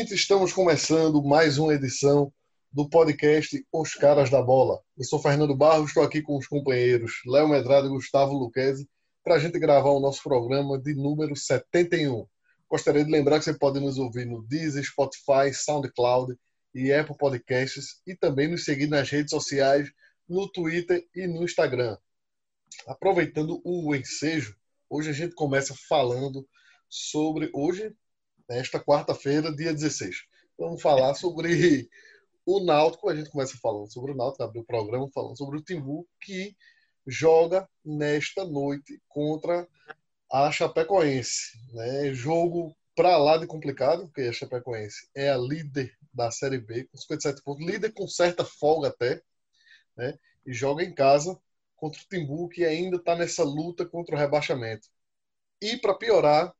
Gente, estamos começando mais uma edição do podcast Os Caras da Bola. Eu sou Fernando Barros, estou aqui com os companheiros Léo Medrado e Gustavo Luquezzi para a gente gravar o nosso programa de número 71. Gostaria de lembrar que você pode nos ouvir no Deezer, Spotify, SoundCloud e Apple Podcasts e também nos seguir nas redes sociais, no Twitter e no Instagram. Aproveitando o ensejo, hoje a gente começa falando sobre hoje, nesta quarta-feira, dia 16. Vamos falar sobre o Náutico, a gente começa falando sobre o Náutico, abriu o programa falando sobre o Timbu, que joga nesta noite contra a Chapecoense. Né? Jogo para lá de complicado, porque a Chapecoense é a líder da Série B, com 57 pontos, líder com certa folga até, né? e joga em casa contra o Timbu, que ainda está nessa luta contra o rebaixamento. E para piorar,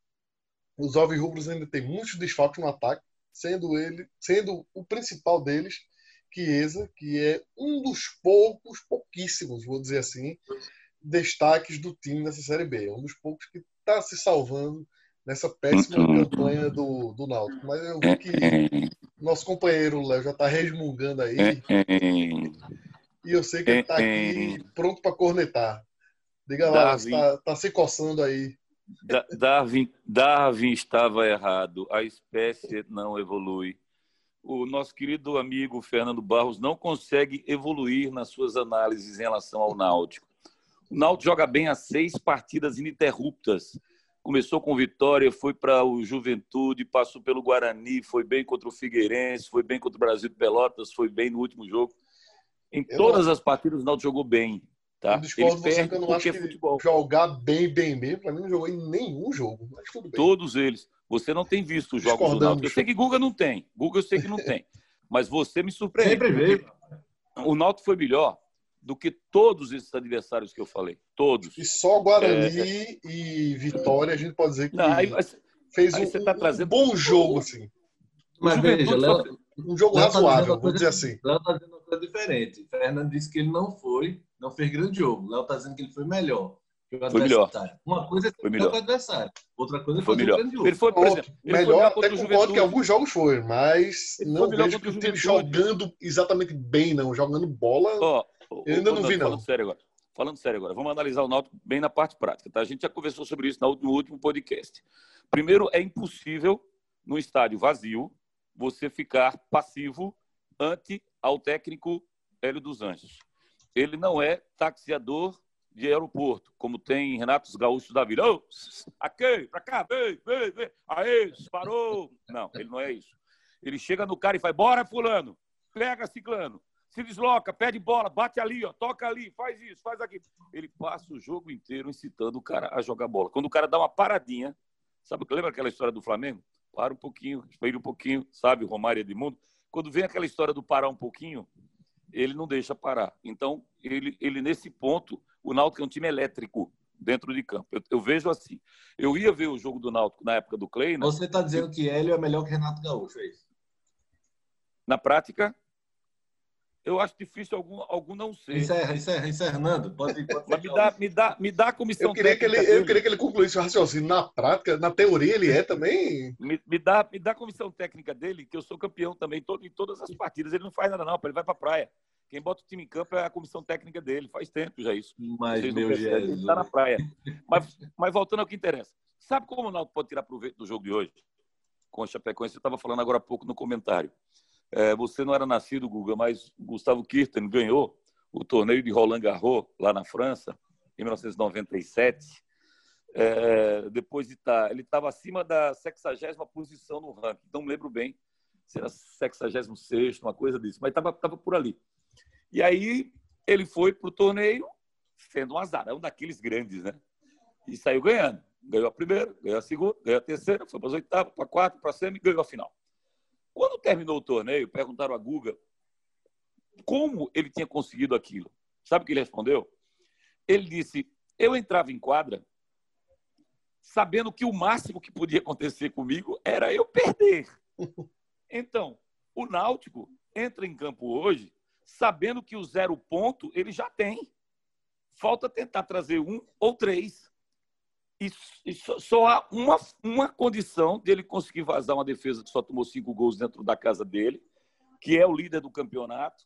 os Rubros ainda tem muitos desfalques no ataque, sendo ele, sendo o principal deles Chiesa, que é um dos poucos, pouquíssimos, vou dizer assim, destaques do time nessa Série B. É um dos poucos que está se salvando nessa péssima uhum. campanha do, do Náutico. Mas eu vi que nosso companheiro Léo já está resmungando aí. e eu sei que ele está aqui pronto para cornetar. Diga lá, está tá se coçando aí. Darwin, Darwin estava errado. A espécie não evolui o nosso querido amigo Fernando Barros não consegue evoluir nas suas análises em relação ao Náutico. O Náutico joga bem há seis partidas ininterruptas. Começou com vitória, foi para o Juventude, passou pelo Guarani, foi bem contra o Figueirense, foi bem contra o Brasil de Pelotas, foi bem no último jogo. Em todas as partidas o Náutico jogou bem. Tá? Eu discordo Ele você que eu não acho é que futebol. jogar bem, bem, bem, para mim não jogou em nenhum jogo. Todos eles. Você não tem visto os jogos do Náutico. Eu sei que Guga não tem. Guga eu sei que não tem. Mas você me surpreende. Sempre veio. O Náutico foi melhor do que todos esses adversários que eu falei. Todos. E só Guarani é... e Vitória a gente pode dizer que não, aí, fez aí um, tá trazendo... um bom jogo, assim. Mas veja, Léo, um jogo Léo tá razoável, tá vou dizer assim. Léo está dizendo uma coisa diferente. Fernando disse que ele não foi, não fez grande jogo. Léo está dizendo que ele foi melhor. Foi melhor. Uma coisa é foi melhor. o adversário, outra coisa é foi melhor. Ele foi, por exemplo, ele melhor, foi até concordo que alguns jogos foi, mas ele não vejo que o time jogando exatamente bem, não, jogando bola. Oh, oh, eu ainda oh, não, não vi, não. Falando sério agora. Falando sério agora, vamos analisar o Náutico bem na parte prática, tá? A gente já conversou sobre isso no último podcast. Primeiro, é impossível no estádio vazio você ficar passivo ante ao técnico Hélio dos Anjos. Ele não é taxiador de aeroporto, como tem Renatos Gaúchos da Vida. Oh, aqui, pra cá, vem, vem, vem. Aí, parou. Não, ele não é isso. Ele chega no cara e faz, bora, fulano, pega ciclano, se desloca, pede bola, bate ali, ó, toca ali, faz isso, faz aquilo. Ele passa o jogo inteiro incitando o cara a jogar bola. Quando o cara dá uma paradinha, sabe, lembra aquela história do Flamengo? Para um pouquinho, espera um pouquinho, sabe, Romário Edmundo? Quando vem aquela história do parar um pouquinho, ele não deixa parar. Então, ele, ele nesse ponto, o Náutico é um time elétrico dentro de campo. Eu, eu, vejo assim. Eu ia ver o jogo do Náutico na época do. Né? Você está dizendo que Hélio é melhor que Renato Gaúcho, é isso? Na prática, eu acho difícil algum, algum não ser. Encerra, encerra, encerra, Nando. Pode, pode Mas me dá, me, dá, me dá a comissão eu queria que ele, dele. Eu queria que ele concluísse o raciocínio. Na prática, na teoria, ele é também. Me, me, dá, me dá a comissão técnica dele, que eu sou campeão também todo, em todas as partidas. Ele não faz nada, não. Ele vai para a praia. Quem bota o time em campo é a comissão técnica dele. Faz tempo já isso. Mas, Vocês meu Jesus. Ele está na praia. Mas, mas voltando ao que interessa. Sabe como o Náutico pode tirar proveito do jogo de hoje? Com a Chapecoense, eu estava falando agora há pouco no comentário. É, você não era nascido, Guga, mas Gustavo Kirten ganhou o torneio de Roland Garros lá na França, em 1997. É, depois de estar, tá, ele estava acima da 60 posição no ranking, não lembro bem se era 66, uma coisa disso, mas estava tava por ali. E aí ele foi para o torneio sendo um azarão daqueles grandes, né? E saiu ganhando. Ganhou a primeira, ganhou a segunda, ganhou a terceira, foi para as oitavas, para a quarta, para a semi ganhou a final. Quando terminou o torneio, perguntaram a Guga como ele tinha conseguido aquilo. Sabe o que ele respondeu? Ele disse: Eu entrava em quadra sabendo que o máximo que podia acontecer comigo era eu perder. Então, o Náutico entra em campo hoje sabendo que o zero ponto ele já tem. Falta tentar trazer um ou três. E, e só, só, há uma, uma condição dele conseguir vazar uma defesa que só tomou cinco gols dentro da casa dele, que é o líder do campeonato,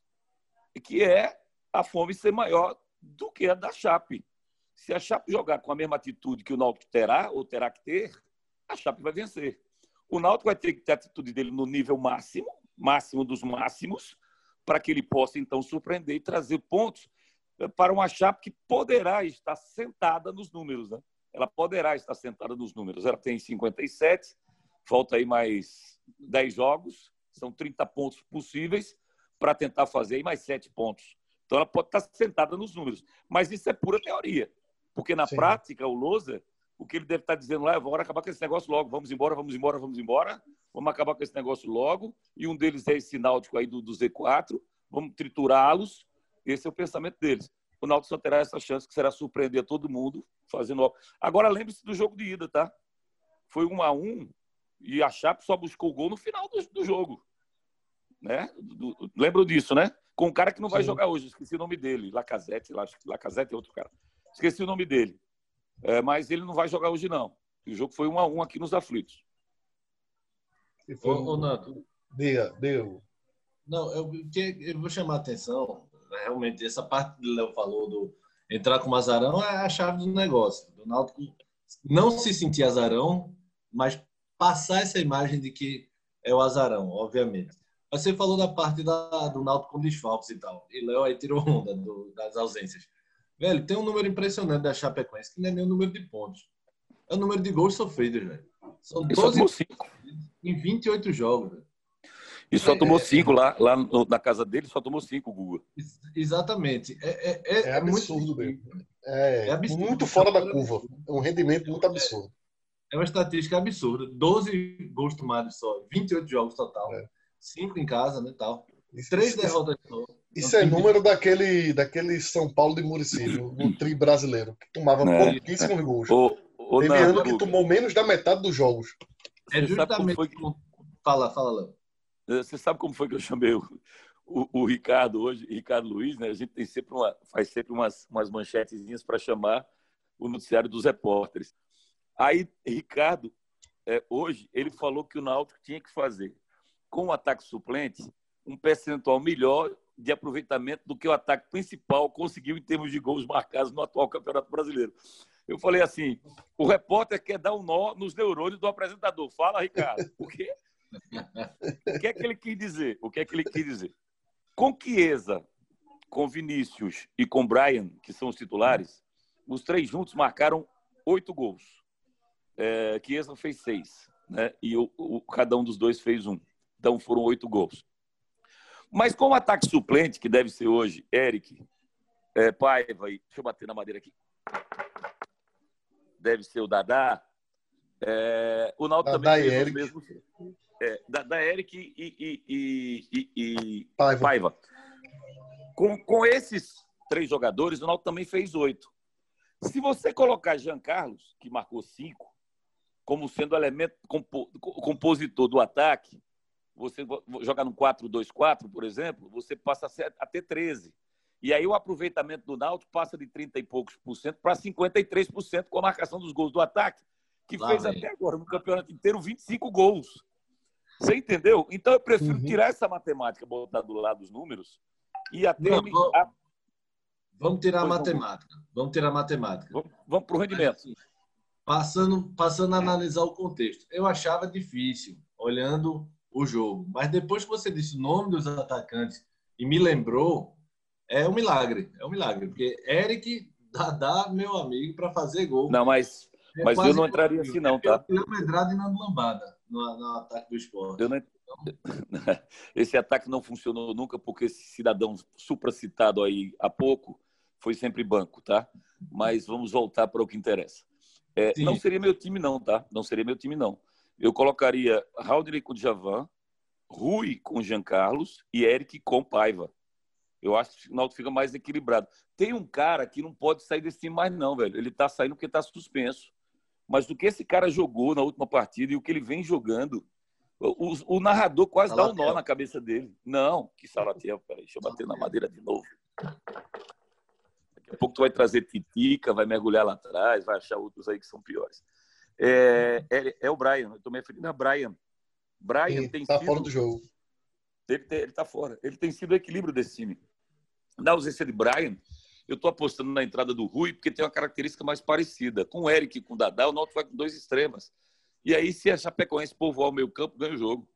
e que é a fome ser maior do que a da Chape. Se a Chape jogar com a mesma atitude que o Náutico terá, ou terá que ter, a Chape vai vencer. O Náutico vai ter que ter a atitude dele no nível máximo, máximo dos máximos, para que ele possa, então, surpreender e trazer pontos eh, para uma Chape que poderá estar sentada nos números. Né? Ela poderá estar sentada nos números. Ela tem 57, falta aí mais 10 jogos, são 30 pontos possíveis para tentar fazer aí mais 7 pontos. Então ela pode estar sentada nos números. Mas isso é pura teoria. Porque na Sim. prática, o Loser, o que ele deve estar dizendo lá é: vamos acabar com esse negócio logo, vamos embora, vamos embora, vamos embora, vamos acabar com esse negócio logo. E um deles é esse náutico aí do, do Z4, vamos triturá-los. Esse é o pensamento deles. O Náutico só terá essa chance que será surpreender todo mundo fazendo. Agora lembre-se do jogo de ida, tá? Foi um a um e a Chape só buscou o gol no final do, do jogo. Né? Do, do, lembro disso, né? Com um cara que não vai Sim. jogar hoje, esqueci o nome dele, Lacazette, Lacazette é outro cara. Esqueci o nome dele. É, mas ele não vai jogar hoje, não. O jogo foi um a um aqui nos aflitos. E foi... Ô, ô Nato. Diga, diga. Não, eu, eu vou chamar a atenção, realmente, essa parte que o Léo falou do entrar com o azarão é a chave do negócio. Do Náutico não se sentir azarão, mas passar essa imagem de que é o azarão, obviamente. Você falou da parte da, do Náutico com desfalques e tal. E Léo aí tirou onda do, das ausências. Velho, tem um número impressionante da Chapecoense que não é nem o número de pontos. É o número de gols sofridos, velho. São 12 em 28 jogos, velho. E só é, tomou é, cinco lá, lá na casa dele, só tomou cinco, Guga. Exatamente. É, é, é, é absurdo muito... mesmo. É, absurdo. muito fora da curva. É um rendimento muito absurdo. É uma estatística absurda. 12 gols tomados só, 28 jogos total. Cinco em casa, né, tal. Isso, Três isso, derrotas só. Isso é número daquele, daquele São Paulo de Muricy, no, tri brasileiro, que tomava é. pouquíssimos gols. O, o Teve não, ano que tomou menos da metade dos jogos. É justamente. Foi... Fala, fala, Léo. Você sabe como foi que eu chamei o, o, o, Ricardo hoje, Ricardo Luiz, né? A gente tem sempre uma, faz sempre umas, umas manchetezinhas para chamar o noticiário dos repórteres. Aí, Ricardo, é, hoje, ele falou que o Náutico tinha que fazer, com o ataque suplente, um percentual melhor de aproveitamento do que o ataque principal conseguiu em termos de gols marcados no atual Campeonato Brasileiro. Eu falei assim: o repórter quer dar um nó nos neurônios do apresentador. Fala, Ricardo. O quê? O que é que ele quis dizer? O que é que ele quis dizer? Com Chiesa, com Vinícius e com Brian, que são os titulares, os três juntos marcaram oito gols. É, Chiesa fez seis, né? E o, o, cada um dos dois fez um. Então foram oito gols. Mas com o ataque suplente, que deve ser hoje Eric, é, Paiva e. Deixa eu bater na madeira aqui. Deve ser o Dadá. É, o Naldo também fez os mesmos. É, Dadá, Eric e, e, e, e Paiva. Paiva. Com, com esses três jogadores, o Naldo também fez oito. Se você colocar Jean Carlos, que marcou cinco, como sendo elemento compo, compositor do ataque, você jogar no 4-2-4, por exemplo, você passa a ter 13. E aí o aproveitamento do Náutico passa de 30 e poucos por cento para 53% com a marcação dos gols do ataque, que Lá fez vem. até agora no campeonato inteiro 25 gols. Você entendeu? Então eu prefiro uhum. tirar essa matemática, botar do lado dos números e até Não, vamos, a... vamos tirar a matemática. Vamos tirar a matemática. Vamos, vamos para o rendimento. Assim, passando, passando a analisar o contexto. Eu achava difícil, olhando o jogo. Mas depois que você disse o nome dos atacantes e me lembrou, é um milagre. É um milagre. Porque Eric, Dadá, meu amigo, para fazer gol. Não, mas, é mas eu não entraria assim, não, tá? Eu Medrado e Nando Lambada no, no ataque do esporte. Eu não... Esse ataque não funcionou nunca porque esse cidadão supracitado aí há pouco foi sempre banco, tá? Mas vamos voltar para o que interessa. É, não seria meu time, não, tá? Não seria meu time, não eu colocaria Raul com Djavan, Rui com Jean Carlos e Eric com Paiva. Eu acho que o Náutico fica mais equilibrado. Tem um cara que não pode sair desse time mais não, velho. Ele tá saindo porque tá suspenso. Mas do que esse cara jogou na última partida e o que ele vem jogando, o, o narrador quase dá um nó na cabeça dele. Não, que Salatiel, peraí, deixa eu bater na madeira de novo. a pouco tu vai trazer Titica, vai mergulhar lá atrás, vai achar outros aí que são piores. É, é, é o Brian, eu estou me referindo a Brian. Brian Sim, tem tá sido... fora do jogo. Ele, ele tá fora. Ele tem sido o equilíbrio desse time. Na ausência de Brian, eu estou apostando na entrada do Rui, porque tem uma característica mais parecida. Com o Eric e com o Dadá, o Náutico vai com dois extremas. E aí, se a Chapecoense povoar o meio campo, ganha o jogo.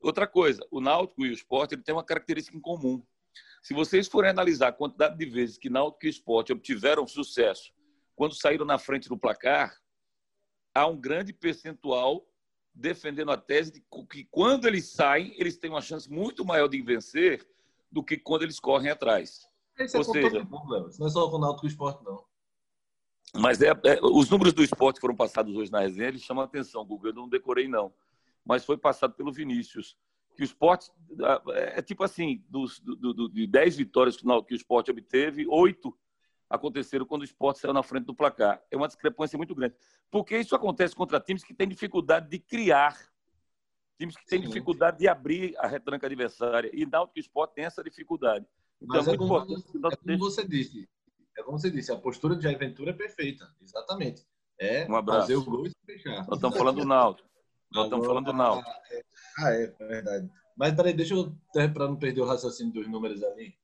Outra coisa, o Náutico e o Sport ele tem uma característica em comum. Se vocês forem analisar a quantidade de vezes que Náutico e Sport obtiveram sucesso quando saíram na frente do placar, há um grande percentual defendendo a tese de que quando eles saem, eles têm uma chance muito maior de vencer do que quando eles correm atrás. Esse é Ou é seja, não é só o Náutico e o Sport, não. Mas é, é, os números do esporte foram passados hoje na resenha, eles chamam a atenção, Google, eu não decorei não, mas foi passado pelo Vinícius que o esporte é, é tipo assim, dos, do, do, de 10 vitórias que o esporte obteve, oito aconteceram quando o esporte saiu na frente do placar. É uma discrepância muito grande. Porque isso acontece contra times que têm dificuldade de criar, times que têm Sim. dificuldade de abrir a retranca adversária. E Náutico e Esporte tem essa dificuldade. Então, Mas é, como. É como você disse. É como você disse, a postura de Jair Ventura é perfeita. Exatamente. É um fazer o gol e fechar. Nós estamos falando do Náutico. Nós estamos falando do Náutico. Ah, é, é verdade. Mas peraí, deixa eu, para não perder o raciocínio dos números ali.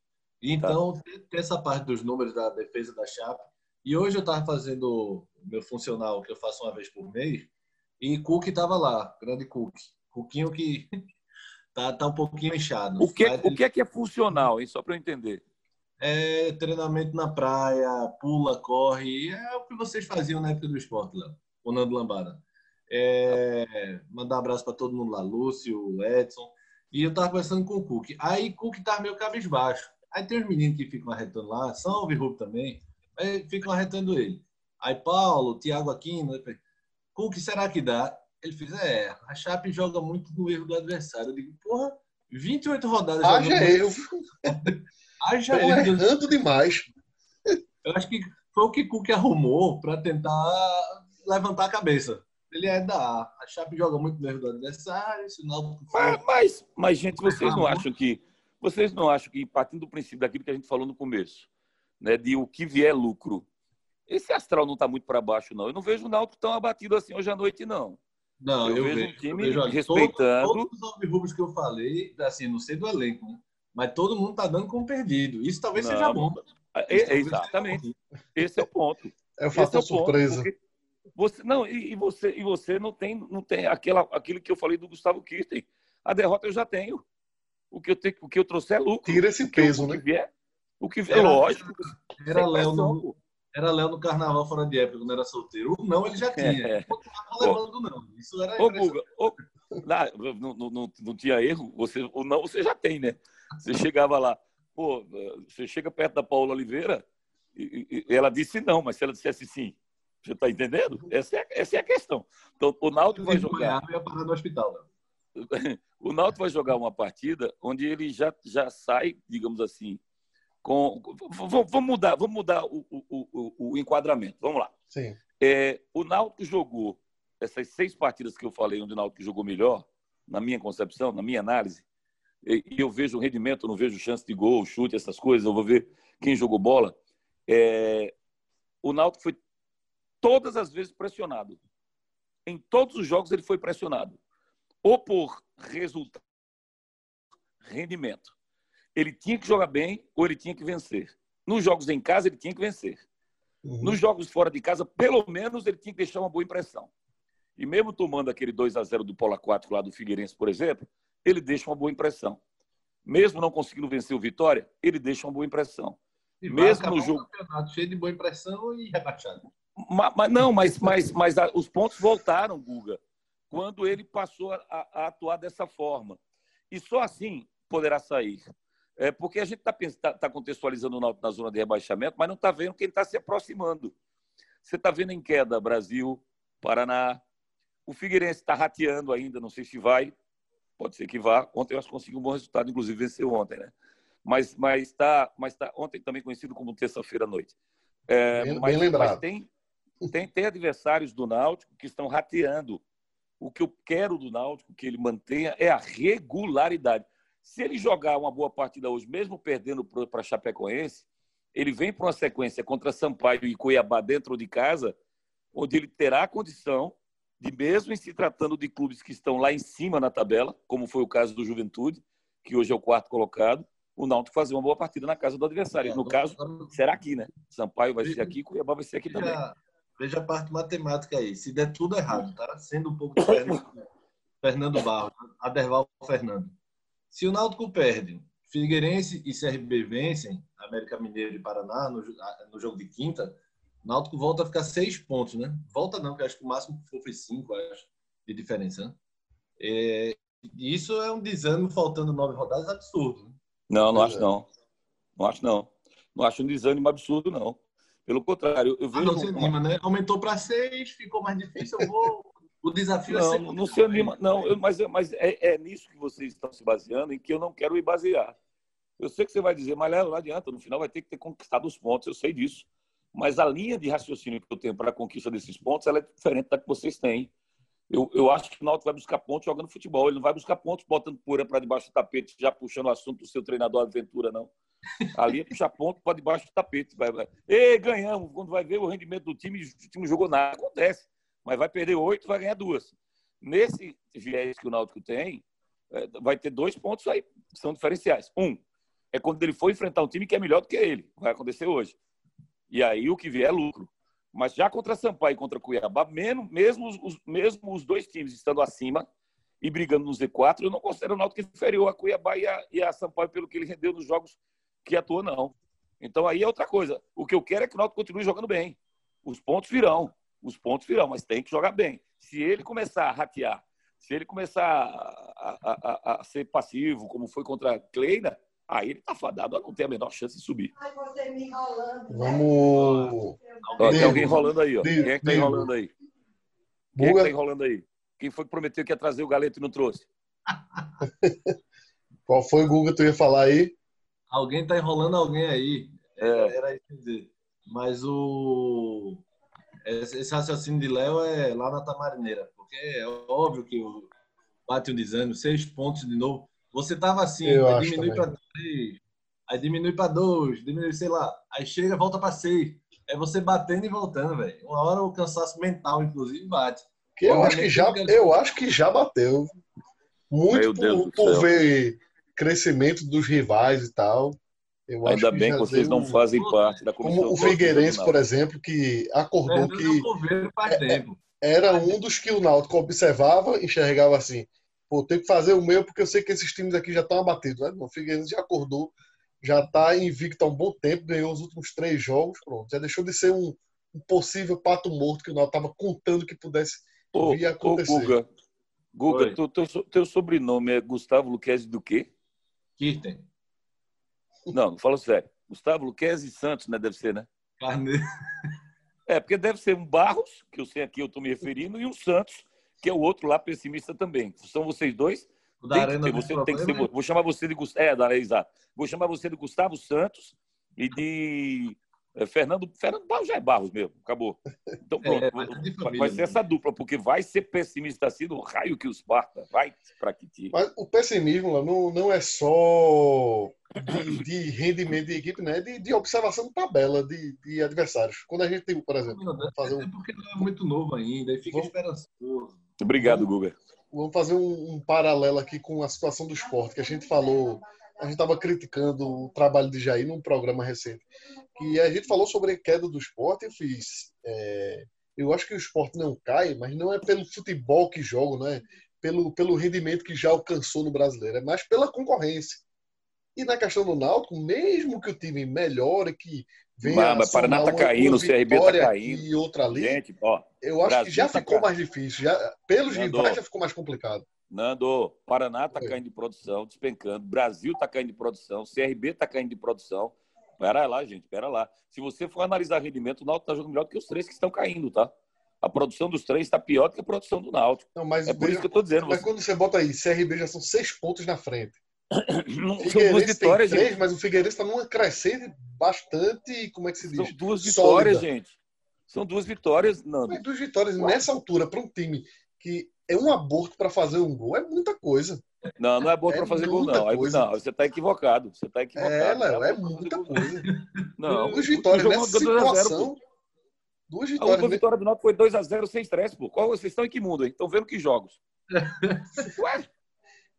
Então, tá. tem essa parte dos números da defesa da Chape. E hoje eu estava fazendo meu funcional, que eu faço uma vez por mês, e Cook estava lá, grande Cook. Cuquinho que tá, tá um pouquinho inchado. O que, o que é que é funcional, hein? Só para eu entender. É treinamento na praia, pula, corre. É o que vocês faziam na época do esporte, Léo. O Nando Lambada. É, mandar um abraço para todo mundo lá, Lúcio, Edson. E eu tava conversando com o Cook. Aí Cook tava meio cabisbaixo. Aí tem uns meninos que ficam arretando lá, Salve Rubio também, aí ficam arretando ele. Aí Paulo, Thiago Aquino, Cook, será que dá? Ele fez, é, a Chape joga muito no erro do adversário. Eu digo, porra, 28 rodadas. Haja eu. Haja eu. errando demais. Eu acho que foi o que Cook arrumou para tentar levantar a cabeça. Ele é da A Chape joga muito no erro do adversário, sinal. Mas, mas, mas, gente, vocês não acham que. Vocês não acham que, partindo do princípio daquilo que a gente falou no começo, né, de o que vier lucro, esse astral não está muito para baixo, não. Eu não vejo o Náutico tão abatido assim hoje à noite, não. Não, eu, eu vejo, vejo um time vejo, respeitando. Todos, todos os rubros que eu falei, assim, não sei do elenco, né? mas todo mundo está dando como perdido. Isso talvez não, seja bom. É, é, exatamente. Esse é o ponto. É o fator é o surpresa. Ponto, você, não, e, e, você, e você não tem, não tem aquela, aquilo que eu falei do Gustavo Kirten. A derrota eu já tenho. O que eu, tenho, o que eu trouxe é lucro. Tira esse peso, eu, né? O que vier, o que vier, era, lógico. Era Léo, no, era Léo no carnaval fora de época, quando era solteiro. O não ele já tinha. É. Levando, não. Isso era. Ô, Guga, ô, não, não, não, não tinha erro. Você, o não você já tem, né? Você chegava lá. Pô, você chega perto da Paula Oliveira e, e ela disse não, mas se ela dissesse sim, você está entendendo? Essa é, essa é a questão. Então, o Náutico vai jogar. no hospital, né? O Náutico vai jogar uma partida onde ele já, já sai, digamos assim, com. Vamos mudar, vamos mudar o, o, o, o enquadramento. Vamos lá. Sim. É, o Náutico jogou essas seis partidas que eu falei, onde o Náutico jogou melhor, na minha concepção, na minha análise, e eu vejo o rendimento, não vejo chance de gol, chute, essas coisas, eu vou ver quem jogou bola. É, o Náutico foi todas as vezes pressionado. Em todos os jogos ele foi pressionado. Ou por resultado, rendimento. Ele tinha que jogar bem ou ele tinha que vencer. Nos jogos em casa ele tinha que vencer. Uhum. Nos jogos fora de casa, pelo menos ele tinha que deixar uma boa impressão. E mesmo tomando aquele 2 a 0 do Polo 4 lá do Figueirense, por exemplo, ele deixa uma boa impressão. Mesmo não conseguindo vencer o Vitória, ele deixa uma boa impressão. E mesmo no jogo. Campeonato cheio de boa impressão e rebaixado. Mas, mas, não, mas, mas, mas a, os pontos voltaram, Guga, quando ele passou a, a, atuar dessa forma. E só assim poderá sair. É, porque a gente está tá, tá contextualizando o Náutico na zona de rebaixamento, mas não está vendo quem está se aproximando. Você está vendo em queda Brasil, Paraná. O Figueirense está rateando ainda, não sei se vai. Pode ser que vá. Ontem eu acho que conseguiu um bom resultado, inclusive venceu ontem, né? Mas mas está mas tá, ontem também conhecido como terça-feira à noite. É, bem, mas, bem. Mas tem, tem, tem adversários do Náutico que estão rateando. O que eu quero do Náutico que ele mantenha é a regularidade. Se ele jogar uma boa partida hoje, mesmo perdendo para Chapecoense, ele vem para uma sequência contra Sampaio e Cuiabá dentro de casa, onde ele terá a condição de, mesmo em se tratando de clubes que estão lá em cima na tabela, como foi o caso do Juventude, que hoje é o quarto colocado, o Náutico fazer uma boa partida na casa do adversário. No caso, será aqui, né? Sampaio vai ser aqui, Cuiabá vai ser aqui também. Veja a parte matemática aí. Se der tudo errado, tá? Sendo um pouco de Fernando, Fernando Barros, Aderval Fernando. Se o Náutico perde, Figueirense e CRB vencem, América Mineiro e Paraná, no, no jogo de quinta, o Náutico volta a ficar seis pontos, né? Volta não, porque acho que o máximo foi cinco, acho, de diferença. Né? É, isso é um desânimo faltando nove rodadas absurdo. Né? Não, não acho não. Não acho não. Não acho um desânimo absurdo, não. Pelo contrário, eu vejo. Ah, não se anima, né? Aumentou para seis, ficou mais difícil, eu vou. O desafio é não, é sempre. Não se anima, não, eu, mas, mas é, é, nisso que vocês estão se baseando, em que eu não quero me basear. Eu sei que você vai dizer, mas não adianta, no final vai ter que ter conquistado os pontos, eu sei disso. Mas a linha de raciocínio que eu tenho para a conquista desses pontos ela é diferente da que vocês têm. Eu, eu acho que o Náutico vai buscar pontos jogando futebol. Ele não vai buscar pontos botando poeira para debaixo do tapete, já puxando o assunto do seu treinador Aventura, não. Ali é puxar ponto para debaixo do tapete. Vai, vai. E ganhamos. Quando vai ver o rendimento do time, o time jogou nada. Acontece. Mas vai perder oito, vai ganhar duas. Nesse viés que o Náutico tem, é, vai ter dois pontos aí, são diferenciais. Um, é quando ele for enfrentar um time que é melhor do que ele. Vai acontecer hoje. E aí o que vier é lucro. Mas já contra Sampaio e contra Cuiabá, mesmo, mesmo, os, mesmo os dois times estando acima e brigando no Z4, eu não considero o Náutico inferior a Cuiabá e a, e a Sampaio pelo que ele rendeu nos jogos que atuou, não. Então aí é outra coisa. O que eu quero é que o Náutico continue jogando bem. Os pontos virão. Os pontos virão, mas tem que jogar bem. Se ele começar a ratear, se ele começar a, a, a, a ser passivo, como foi contra a Kleina, aí ele tá fadado a não ter a menor chance de subir. Vamos. Ó, tem alguém enrolando aí, ó. Quem é que tá enrolando aí? Quem é que tá enrolando aí? Quem foi que prometeu que ia trazer o galeto e não trouxe? Qual foi o Guga que tu ia falar aí? Alguém tá enrolando alguém aí. É. Era isso dizer. Mas o. Esse raciocínio de Léo é lá na Tamarineira. Porque é óbvio que o bate um desânimo, seis pontos de novo. Você tava assim, Eu aí diminui para três, aí diminui para dois, diminui, sei lá, aí chega, volta para seis. É você batendo e voltando, velho. Uma hora o cansaço mental, inclusive, bate. Que eu acho que já, eu acho que já bateu. Muito por, por ver crescimento dos rivais e tal. Eu Ainda bem que vocês não fazem parte da comissão. Como o Figueirense, por exemplo, que acordou é, que faz tempo. era um dos que o Náutico observava, enxergava assim, pô, tem que fazer o meu porque eu sei que esses times aqui já estão abatidos. Né? O Figueirense já acordou, já está invicto há um bom tempo, ganhou os últimos três jogos, pronto. Já deixou de ser um, um possível pato morto que o Náutico estava contando que pudesse ô, vir a acontecer. Ô, Guga, Guga tu, teu, teu sobrenome é Gustavo Luquezzi do quê? Kirten. Não, fala sério. Gustavo Luquezzi Santos, né? Deve ser, né? Carne. É, porque deve ser um Barros, que eu sei aqui, eu estou me referindo, e um Santos, que é o outro lá pessimista também. São vocês dois. O da Arena você tem que ser, vou chamar você de Gustavo. É, da Arena, exato. Vou chamar você de Gustavo Santos e de é, Fernando. Fernando Barros já é Barros mesmo, acabou. Então pronto. É, vai, família, vai ser essa dupla, porque vai ser pessimista assim no raio que os parta. Vai para que tire. Mas o pessimismo não, não é só de, de, rendimento de equipe, né? De, de observação de tabela de, de adversários. Quando a gente tem, por exemplo, não, fazer um... é porque não é muito novo ainda, e fica Vamos... esperançoso. Obrigado, Guga. Vamos fazer um, um, paralelo aqui com a situação do esporte, que a gente falou, a gente estava criticando o trabalho de Jair num programa recente. E a gente falou sobre a queda do esporte, eu fiz. É, eu acho que o esporte não cai, mas não é pelo futebol que joga, não é pelo, pelo rendimento que já alcançou no brasileiro, é mais pela concorrência. E na questão do Náutico, mesmo que o time melhore, que venha mas, Paraná tá caindo, o CRB tá caindo. E outra ali. Gente, ó, eu acho Brasil que já tá ficou mais difícil. Já, pelos Nando, rivais já ficou mais complicado. Nando, Paraná tá é. caindo de produção, despencando. Brasil tá caindo de produção. CRB tá caindo de produção. Pera lá, gente, pera lá. Se você for analisar rendimento, o Náutico tá jogando melhor do que os três que estão caindo, tá? A produção dos três está pior do que a produção do Náutico. Não, mas é por isso que eu estou dizendo. Mas você... quando você bota aí, CRB já são seis pontos na frente. são duas vitórias, três, gente. mas o Figueirense está numa crescente bastante, como é que se diz? São duas vitórias, Sólida. gente. São duas vitórias, não. duas vitórias nessa altura para um time que é um aborto para fazer um gol é muita coisa. Não, não é bom é para fazer gol, não. Coisa. Não, você está equivocado. Você está equivocado. É, Léo, é, é muita coisa. Não, duas vitórias nessa situação. Duas vitórias. A última vitória do Náutico foi 2x0 sem estresse, pô. Qual, vocês estão em que mundo, hein? Estão vendo que jogos? Ué?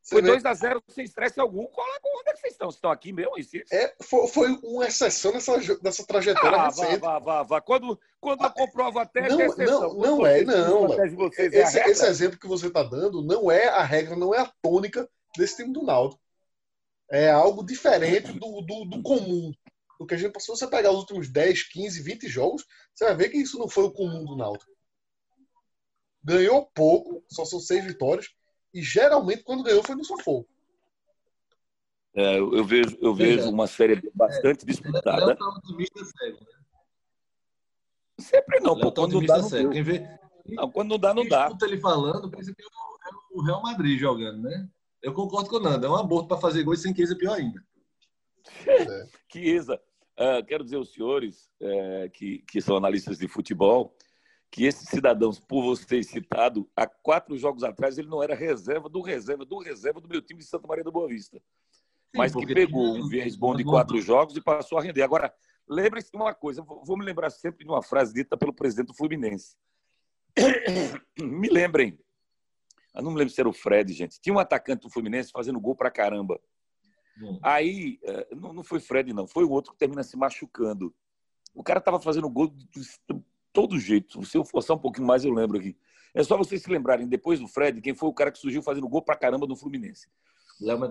Foi 2x0 sem estresse algum. Qual é, onde é que vocês estão? Vocês estão aqui mesmo, em? É, foi, foi uma exceção nessa, nessa trajetória ah, recente. Vá, vá, vá. Quando, quando eu comprovo até não, Não, não é, não. Esse, é esse exemplo que você está dando não é a regra, não é a tônica desse time do Náutico. É algo diferente do, do, do comum. Do que a gente passou. Se você pegar os últimos 10, 15, 20 jogos, você vai ver que isso não foi o comum do Náutico. Ganhou pouco, só são seis vitórias e geralmente, quando ganhou, foi no sufoco. É, eu vejo, eu vejo uma série bastante é, disputada. Tá otimista cego, né? Sempre não, pô. Tá quando dá, não. Quem vê, não, quando não dá, não dá. escuta ele falando, pensa que é o Real Madrid jogando, né? Eu concordo com o Nando. É um aborto para fazer gol sem Chiesa é pior ainda. É. Chiesa, uh, quero dizer aos senhores uh, que, que são analistas de futebol que esses cidadãos, por você citado, há quatro jogos atrás, ele não era reserva do reserva do reserva do meu time de Santa Maria da Boa Vista. Sim, mas que pegou um viés bom de quatro jogos e passou a render. Agora, lembre-se de uma coisa, vou me lembrar sempre de uma frase dita pelo presidente do Fluminense. me lembrem, eu não me lembro se era o Fred, gente. Tinha um atacante do Fluminense fazendo gol pra caramba. Hum. Aí, eh, não foi Fred, não, foi o outro que termina se machucando. O cara estava fazendo gol todo jeito. Se eu forçar um pouquinho mais, eu lembro aqui. É só vocês se lembrarem, depois do Fred, quem foi o cara que surgiu fazendo gol pra caramba no Fluminense.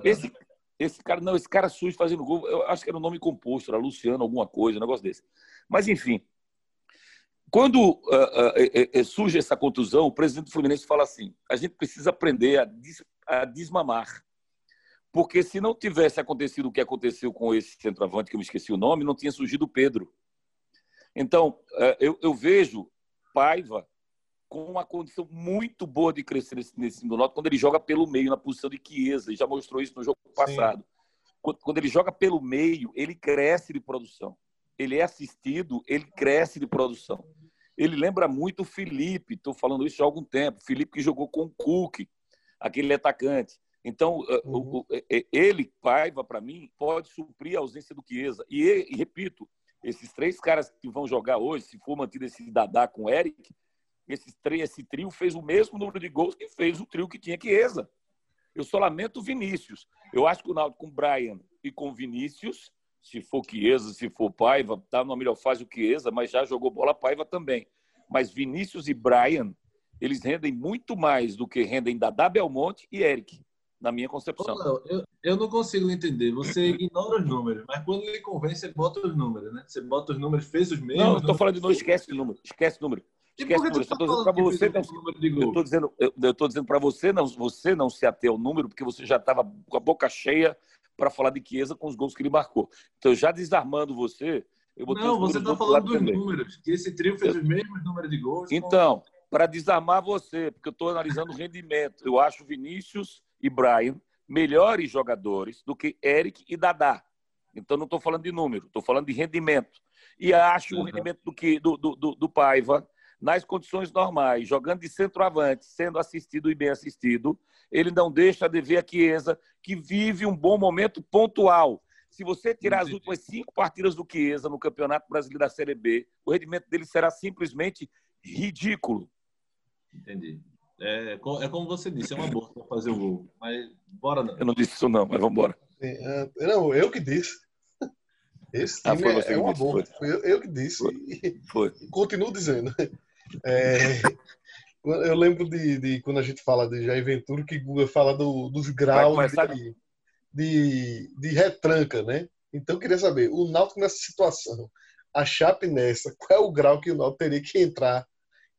Esse, esse cara, não, esse cara surge fazendo gol, eu acho que era o um nome composto, era Luciano, alguma coisa, um negócio desse. Mas, enfim, quando uh, uh, uh, surge essa contusão, o presidente do Fluminense fala assim: a gente precisa aprender a, des, a desmamar. Porque se não tivesse acontecido o que aconteceu com esse centroavante, que eu me esqueci o nome, não tinha surgido o Pedro. Então, é, eu, eu vejo Paiva com uma condição muito boa de crescer nesse, nesse do Náutico quando ele joga pelo meio, na posição de Chiesa. Ele já mostrou isso no jogo passado. Quando, quando ele joga pelo meio, ele cresce de produção. Ele é assistido, ele cresce de produção. Ele lembra muito o Felipe, estou falando isso há algum tempo. Felipe que jogou com o Cook, aquele atacante. Então, uhum. ele, Paiva, para mim, pode suprir a ausência do Chiesa. E, e repito, esses três caras que vão jogar hoje, se for mantido esse Dadá com o Eric, esses três, esse trio fez o mesmo número de gols que fez o trio que tinha Chiesa. Eu só lamento o Vinícius. Eu acho que o Náutico com Brian e com Vinícius, se for Chiesa, se for Paiva, tá numa melhor fase o Chiesa, mas já jogou bola Paiva também. Mas Vinícius e Brian, eles rendem muito mais do que rendem Dadá Belmonte e Eric na minha concepção. Ô, eu, eu não consigo entender. Você ignora os números, mas quando ele convém, você bota os números, né? Você bota os números, fez os mesmos. Não, eu estou falando de novo, esquece o número. Esquece o número. Esquece o número. Tá dizendo para você, não, eu estou dizendo, eu estou dizendo para você não, você não se ater ao número, porque você já estava com a boca cheia para falar de Chiesa com os gols que ele marcou. Então, já desarmando você, eu botei Não, você está falando dos também. números, que esse trio fez eu... os mesmos números de gols. Então, para desarmar você, porque eu estou analisando o rendimento. Eu acho Vinícius e Brian melhores jogadores do que Eric e Dadá. Então, não estou falando de número, estou falando de rendimento. E acho uhum. o rendimento do, que, do, do, do, do Paiva, nas condições normais, jogando de centroavante, sendo assistido e bem assistido, ele não deixa de ver a Chiesa, que vive um bom momento pontual. Se você tirar as últimas cinco partidas do Chiesa no Campeonato Brasileiro da Série B, o rendimento dele será simplesmente ridículo. Entendi. É, é como você disse, é uma boa para fazer o gol. Mas bora não. Eu não disse isso não, mas vamos embora. É, não, eu que disse. Esse ah, time ah, é, é uma boa. Foi. Eu, eu, que disse. Foi. E, continuo dizendo. É, eu lembro de, de, quando a gente fala de Jair Ventura, que Guga fala do, dos graus de, de, de, retranca, né? Então eu queria saber, o Náutico nessa situação, a Chape nessa, qual é o grau que o Náutico teria que entrar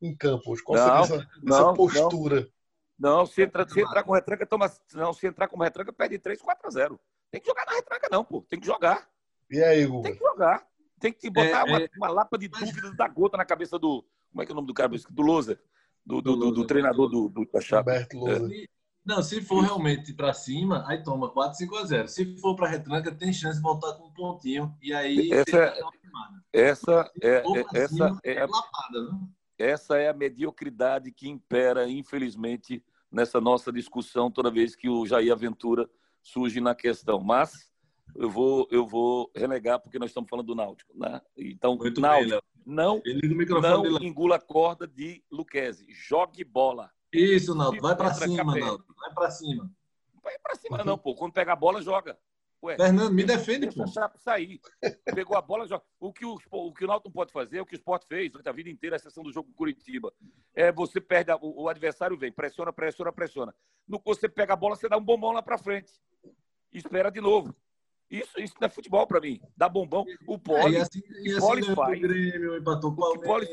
em Campos? Qual não, seria essa, não, essa postura? Não, não se, entra, se entrar com retranca, toma. Não, se entrar com retranca, perde 3, 4 a 0. Tem que jogar na retranca, não, pô. Tem que jogar. E aí, Hugo? Tem que jogar. Tem que botar é, uma, é... uma, lapa de dúvidas da gota na cabeça do. Como é que é o nome do cara? Do Loser. Do, do, do, do, treinador do, do, da Chape. É. Não, se for realmente para cima, aí toma 4, 5 a 0. Se for para retranca, tem chance de voltar com um pontinho. E aí. Essa, é, essa é, é, essa é, é, lapada, né? Essa é a mediocridade que impera, infelizmente, nessa nossa discussão toda vez que o Jair Aventura surge na questão. Mas eu vou, eu vou renegar porque nós estamos falando do Náutico. Né? Então, Muito Náutico, bem, não, não engula a corda de Luquezzi. Jogue bola. Isso, Náutico. Vai para cima, Náutico. Vai para cima. Vai para cima, não, pô. Quando pega a bola, joga. Ué, Fernando, me defende, pô. sair. Pegou a bola, joga. O que o, o que o Náutico não pode fazer, é o que o Sport fez a vida inteira, a sessão do jogo com Curitiba. É, você perde, a, o, o, adversário vem, pressiona, pressiona, pressiona. No que você pega a bola, você dá um bombom lá para frente. Espera de novo. Isso, isso não é futebol para mim. Dá bombom. O Poli, é, e assim, e assim Poli faz. Grêmio, empatou com o Poli...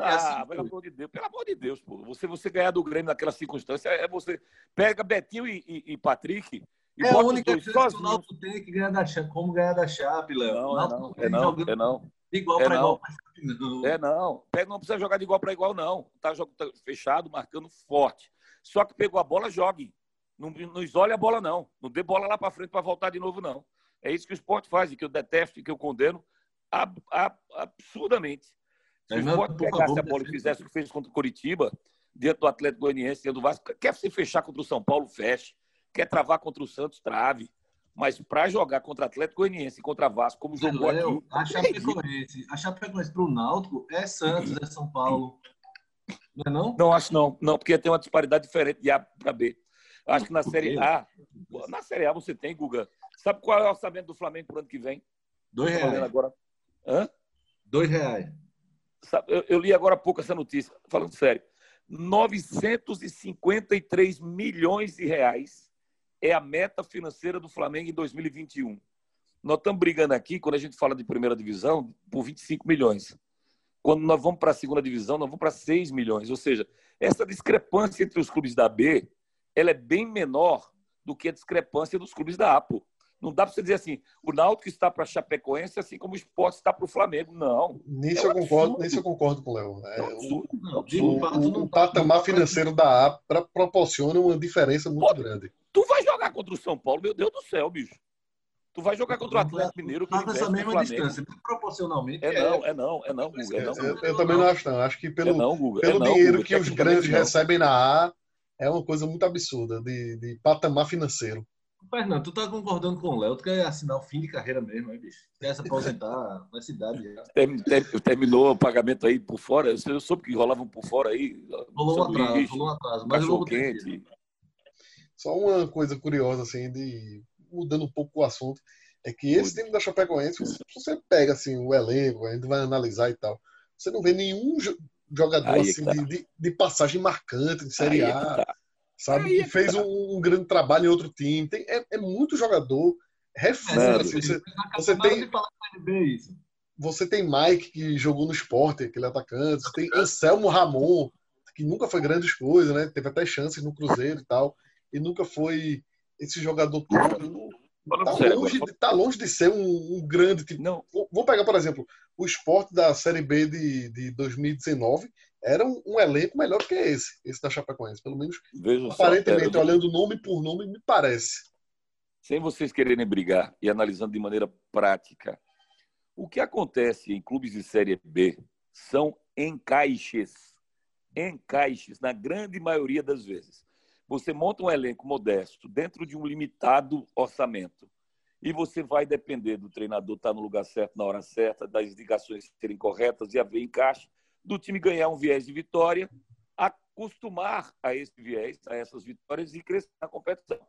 Ah, é assim, pelo amor de Deus. Pelo amor de Deus, pô. Você, você ganhar do Grêmio naquela circunstância é você pega Betinho e, e, e Patrick e é a única coisa que o Náutico tem que ganhar da Chape. Como ganhar da Chape, Léo? Não, é não, é não, é não. igual é para igual. Não. É não. Pega, não precisa jogar de igual para igual, não. Tá, tá fechado, marcando forte. Só que pegou a bola, jogue. Não, não isole a bola, não. Não dê bola lá para frente para voltar de novo, não. É isso que o esporte faz, e que eu detesto e que eu condeno ab, ab, absurdamente. Se o esporte pegasse favor, a bola e fizesse o que fez contra o Curitiba, dentro do Atlético Goianiense, dentro do Vasco, quer se fechar contra o São Paulo, feche quer travar contra o Santos, trave. Mas para jogar contra Atlético Goianiense e contra Vasco, como jogou Léo, aqui. A Chapecoense, a Chapecoense para o Náutico é Santos, é São Paulo. Não é não? Não acho não. Não, porque tem uma disparidade diferente de A para B. Acho que na Série A, na Série A você tem, Guga. Sabe qual é o orçamento do Flamengo para o ano que vem? Dois reais. Agora. Hã? Dois reais. Eu, eu li agora há pouco essa notícia, falando sério. 953 milhões de reais é a meta financeira do Flamengo em 2021. Nós estamos brigando aqui, quando a gente fala de primeira divisão, por 25 milhões. Quando nós vamos para a segunda divisão, nós vamos para 6 milhões. Ou seja, essa discrepância entre os clubes da B ela é bem menor do que a discrepância dos clubes da A. Não dá para você dizer assim, o Náutico está para a Chapecoense, assim como o Esporte está para o Flamengo. Não. Nisso, é eu, concordo, nisso eu concordo com o Léo. É, o, o, o, patamar financeiro da A proporciona uma diferença muito Pô, grande. Jogar contra o São Paulo, meu Deus do céu, bicho. Tu vai jogar contra o Atlético Mineiro. Que essa mesma distância, proporcionalmente. É, não, é não, é não, Guga. É não, eu, eu, também não acho, não. Acho que pelo, é não, pelo é dinheiro não, que os grandes recebem na A, é uma coisa muito absurda, de, de patamar financeiro. Fernando, tu tá concordando com o Léo, tu quer assinar o fim de carreira mesmo, aí, bicho? Quer se aposentar na cidade Terminou o pagamento aí por fora? Eu soube que rolavam por fora aí. Rolou um atraso, rolou um atraso. Mas cachorro quente. Só uma coisa curiosa, assim, de mudando um pouco o assunto, é que esse time da Chapecoense, se você pega assim, o elenco, a gente vai analisar e tal, você não vê nenhum jogador Aí assim, tá. de, de, passagem marcante de Série A, tá. sabe? Aí que fez tá. um, um, grande trabalho em outro time. Tem, é, é muito jogador. Reforça. Assim, você, você tem. Você tem Mike, que jogou no esporte, aquele atacante. Você tem Anselmo Ramon, que nunca foi grandes coisas, né? Teve até chances no Cruzeiro e tal e nunca foi esse jogador todo. Tá longe, tá longe de ser um, um grande tipo. Não. Vou pegar, por exemplo, o esporte da Série B de, de 2019 era um, um elenco melhor que esse, esse da Chapecoense. Pelo menos, aparentemente, só, olhando nome por nome, me parece. Sem vocês quererem brigar e analisando de maneira prática, o que acontece em clubes de Série B são encaixes. Encaixes, na grande maioria das vezes. Você monta um elenco modesto dentro de um limitado orçamento e você vai depender do treinador estar no lugar certo na hora certa, das indicações serem corretas e haver encaixe, do time ganhar um viés de vitória, acostumar a esse viés, a essas vitórias e crescer na competição.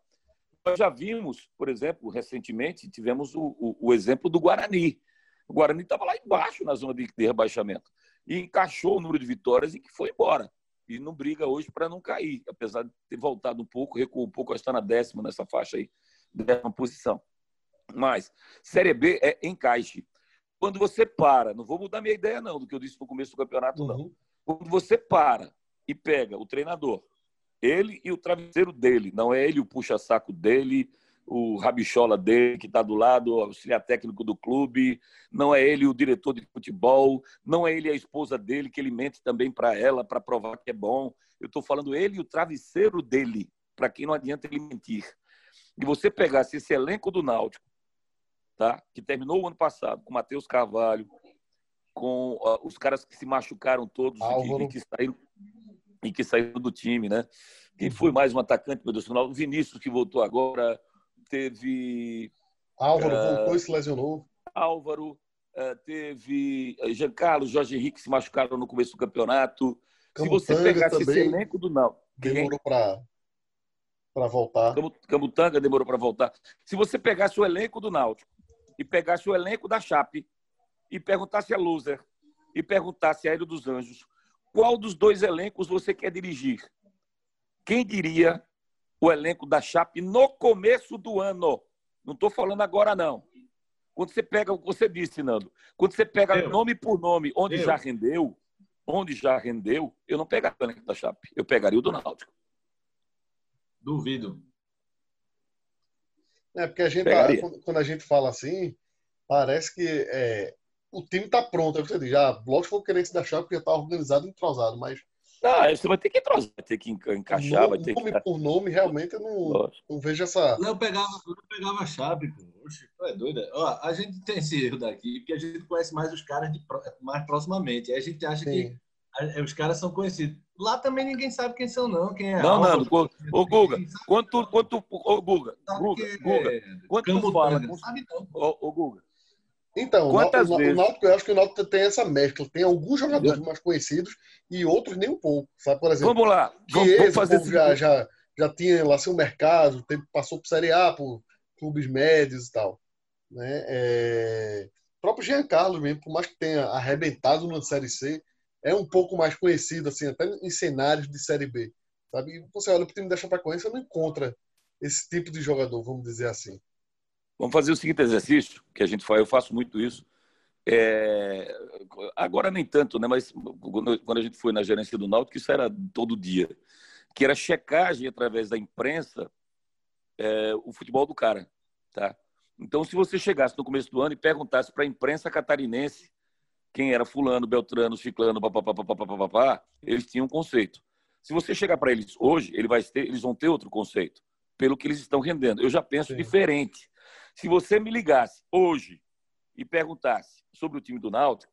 Nós já vimos, por exemplo, recentemente, tivemos o, o, o exemplo do Guarani. O Guarani estava lá embaixo na zona de, de rebaixamento e encaixou o número de vitórias e que foi embora e não briga hoje para não cair, apesar de ter voltado um pouco, recuou um pouco, está na décima nessa faixa aí, décima posição. Mas Série B é encaixe. Quando você para, não vou mudar minha ideia não do que eu disse no começo do campeonato não. Uhum. Quando você para e pega o treinador, ele e o travesseiro dele, não é ele o puxa-saco dele, o rabichola dele, que está do lado, o auxiliar técnico do clube, não é ele o diretor de futebol, não é ele a esposa dele, que ele mente também para ela, para provar que é bom. Eu estou falando ele e o travesseiro dele, para quem não adianta ele mentir. E você pegasse esse elenco do Náutico, tá? que terminou o ano passado, com Matheus Carvalho, com uh, os caras que se machucaram todos e que, e que, saíram. e que saíram do time, né? Quem foi mais um atacante, meu Deus, o Vinícius, que voltou agora, teve... Álvaro uh, voltou e se lesionou. Álvaro, uh, teve Giancarlo, Jorge Henrique se machucaram no começo do campeonato. Camutanga se você pegasse esse elenco do não, demorou para para voltar. Camutanga demorou para voltar. Se você pegasse o elenco do Náutico e pegasse o elenco da Chape e perguntasse a Loser e perguntasse a Hélio dos Anjos qual dos dois elencos você quer dirigir, quem diria o elenco da Chape no começo do ano? Não estou falando agora, não. Quando você pega, você disse, Nando, quando você pega eu. nome por nome, onde eu. já rendeu, onde já rendeu, eu não pegaria o elenco da Chape, eu pegaria o do Náutico. Duvido. É, porque a gente, tá, quando a gente fala assim, parece que é, o time está pronto. É você diz, já, lógico que eu querer se da Chape porque está organizado e entrosado, mas ah, você vai ter que entrosar, vai ter que encaixar, nome, vai ter nome que... por nome, realmente eu não, não vejo essa. Não, eu pegava, eu pegava a chave, pô. Oxe, tu é doida. Ó, a gente tem esse erro daqui, porque a gente conhece mais os caras de, mais proximamente. Aí a gente acha Sim. que os caras são conhecidos. Lá também ninguém sabe quem são, não. Quem é não, não. Ô, Guga, quanto. quanto ô, Guga, Guga, Guga, é quanto tu fala? Sabe não. Ô, Guga, então, Quantas o, vezes? o Náutico, eu acho que o Náutico tem essa mescla. Tem alguns jogadores mais conhecidos e outros nem um pouco. Sabe, por exemplo, vamos lá. Vamos, vamos fazer já, já, já tinha lá seu mercado, passou por Série A, por clubes médios e tal. Né? É... O próprio Jean Carlos mesmo, por mais que tenha arrebentado na Série C, é um pouco mais conhecido, assim, até em cenários de Série B. Sabe? E você olha para o time da Chapecoense, você não encontra esse tipo de jogador, vamos dizer assim. Vamos fazer o seguinte exercício que a gente faz, eu faço muito isso. É, agora nem tanto, né? Mas quando a gente foi na gerência do Náutico, isso era todo dia, que era checagem através da imprensa é, o futebol do cara, tá? Então, se você chegasse no começo do ano e perguntasse para a imprensa catarinense quem era fulano, beltrano, ciclano, papapá, eles tinham um conceito. Se você chegar para eles hoje, ele vai ter, eles vão ter outro conceito, pelo que eles estão rendendo. Eu já penso Sim. diferente. Se você me ligasse hoje e perguntasse sobre o time do Náutico,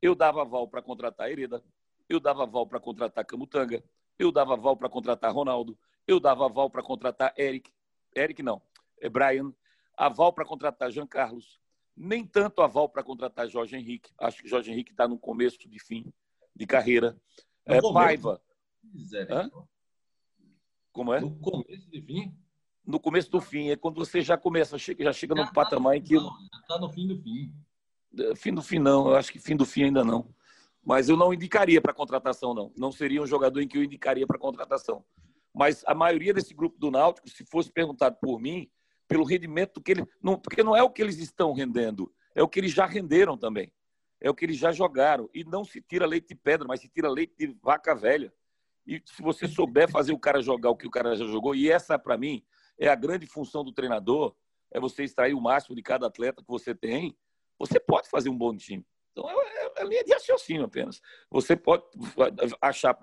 eu dava aval para contratar Hereda, eu dava aval para contratar Camutanga, eu dava aval para contratar Ronaldo, eu dava aval para contratar Eric, Eric não, é Brian, aval para contratar Jean Carlos, nem tanto aval para contratar Jorge Henrique. Acho que Jorge Henrique está no começo de fim de carreira. É, Paiva. Como é? No começo de fim? No começo do fim. É quando você já começa, já chega no tá patamar em que. Está no fim do fim. É, fim do fim, não. Eu acho que fim do fim ainda não. Mas eu não indicaria para contratação, não. Não seria um jogador em que eu indicaria para contratação. Mas a maioria desse grupo do Náutico, se fosse perguntado por mim, pelo rendimento que ele. Não, porque não é o que eles estão rendendo, é o que eles já renderam também. É o que eles já jogaram. E não se tira leite de pedra, mas se tira leite de vaca velha. E se você souber fazer o cara jogar o que o cara já jogou, e essa, para mim, é a grande função do treinador, é você extrair o máximo de cada atleta que você tem, você pode fazer um bom time. Então, é, é, é linha de raciocínio apenas. Você pode achar,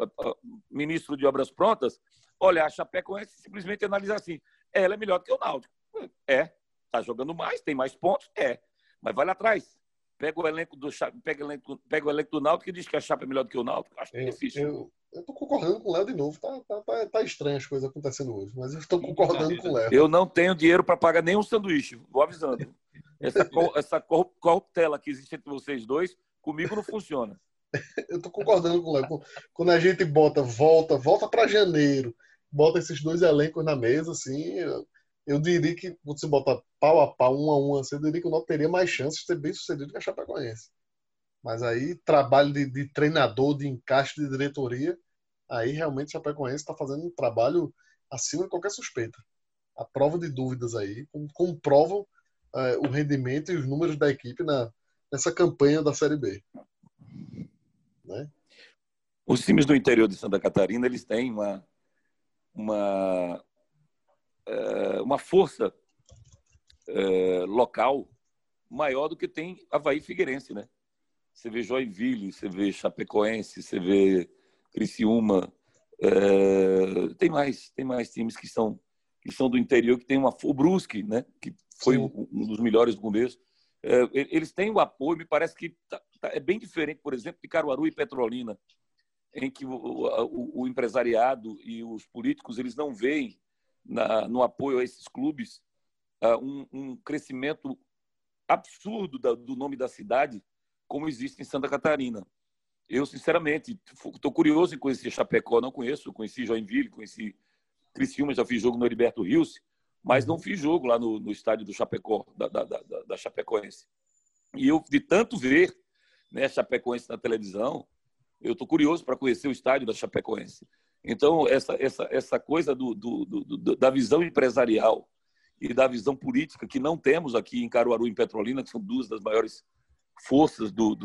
ministro de obras prontas, olha, a Chapecoense simplesmente analisar assim, ela é melhor do que o Náutico. É. Está jogando mais, tem mais pontos? É. Mas vai lá atrás. Pega o elenco do, pega o elenco, pega o elenco do Náutico e diz que a Chape é melhor do que o Náutico. Acho que é difícil. Eu, eu tô concordando com o Léo de novo. Tá, tá, tá, tá estranho as coisas acontecendo hoje, mas eu estou concordando com o Léo. Eu não tenho dinheiro para pagar nenhum sanduíche, vou avisando. Essa, essa corruptela que existe entre vocês dois, comigo não funciona. eu estou concordando com o Léo. Quando a gente bota, volta, volta para janeiro, bota esses dois elencos na mesa, assim, eu, eu diria que você botar pau a pau, um a um, assim, eu diria que o Náutico teria mais chances de ser bem sucedido que a Chapecoense. Mas aí, trabalho de, de treinador, de encaixe de diretoria, aí realmente o Chapecoense está fazendo um trabalho acima de qualquer suspeita. A prova de dúvidas aí comprovam é, o rendimento e os números da equipe na, nessa campanha da Série B. Né? Os times do interior de Santa Catarina eles têm uma, uma, uma força é, local maior do que tem Havaí Figueirense, né? Você vê Joinville, você vê Chapecoense, você vê Criciúma. É, tem mais, tem mais times que são que são do interior que tem uma o Brusque, né? Que foi um, um dos melhores do começo. É, eles têm o apoio. Me parece que tá, tá, é bem diferente, por exemplo, de Caruaru e Petrolina. em que o, o, o, empresariado e os políticos eles não veem na, no apoio a esses clubes uh, um, um, crescimento absurdo da, do nome da cidade como existe em Santa Catarina. Eu, sinceramente, estou curioso em conhecer Chapecó, não conheço, conheci Joinville, conheci Criciúma, já fiz jogo no Heriberto Rios, mas não fiz jogo lá no, no estádio do Chapecó, da, da, da, da Chapecoense. E eu, de tanto ver né, Chapecoense na televisão, eu estou curioso para conhecer o estádio da Chapecoense. Então, essa, essa, essa coisa do, do, do, da visão empresarial e da visão política que não temos aqui em Caruaru e em Petrolina, que são duas das maiores forças do,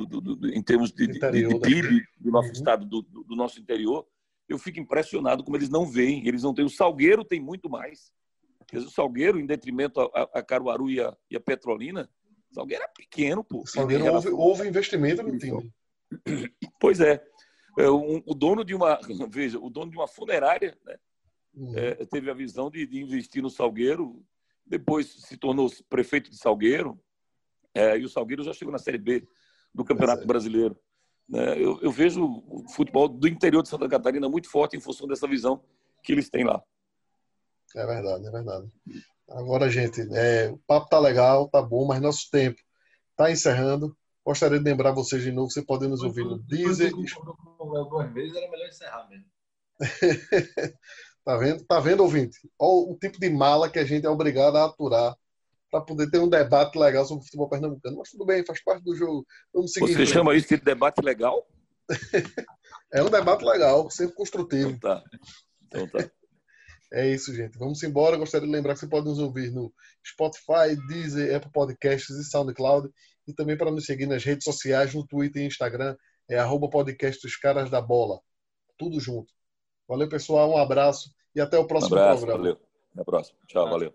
em termos de, de, de PIB do nosso uhum. estado, do, do, nosso interior, eu fico impressionado como eles não veem. Eles não têm. O Salgueiro tem muito mais. o Salgueiro, em detrimento a, a Caruaru e a, e a, Petrolina, o Salgueiro é pequeno, pô. O Salgueiro houve, houve, investimento no time. Pois é. É um, o dono de uma, veja, o dono de uma funerária, né, uhum. é, teve a visão de, de investir no Salgueiro, depois se tornou prefeito de Salgueiro, é, e o Salgueiro já chegou na Série B do Campeonato. Brasileiro. Né? Eu, eu, vejo o futebol do interior de Santa Catarina muito forte em função dessa visão que eles têm lá. É verdade, é verdade. Agora, gente, é, o papo tá legal, tá bom, mas nosso tempo tá encerrando. Gostaria de lembrar vocês de novo, você pode nos ouvir no Deezer. Duas vezes era melhor encerrar mesmo. tá vendo? Tá vendo, ouvinte? Olha o tipo de mala que a gente é obrigado a aturar para poder ter um debate legal sobre o futebol pernambucano. Mas tudo bem, faz parte do jogo. Vamos seguir. Você chama isso de debate legal? é um debate legal, sempre construtivo. Então tá. Então tá. É isso, gente. Vamos embora. Gostaria de lembrar que você pode nos ouvir no Spotify, Deezer, Apple Podcasts e SoundCloud. E também para nos seguir nas redes sociais, no Twitter e Instagram, é arroba podcast Os Caras da Bola. Tudo junto. Valeu, pessoal. Um abraço e até o próximo um abraço, programa. Valeu. Até a próxima. Tchau, valeu.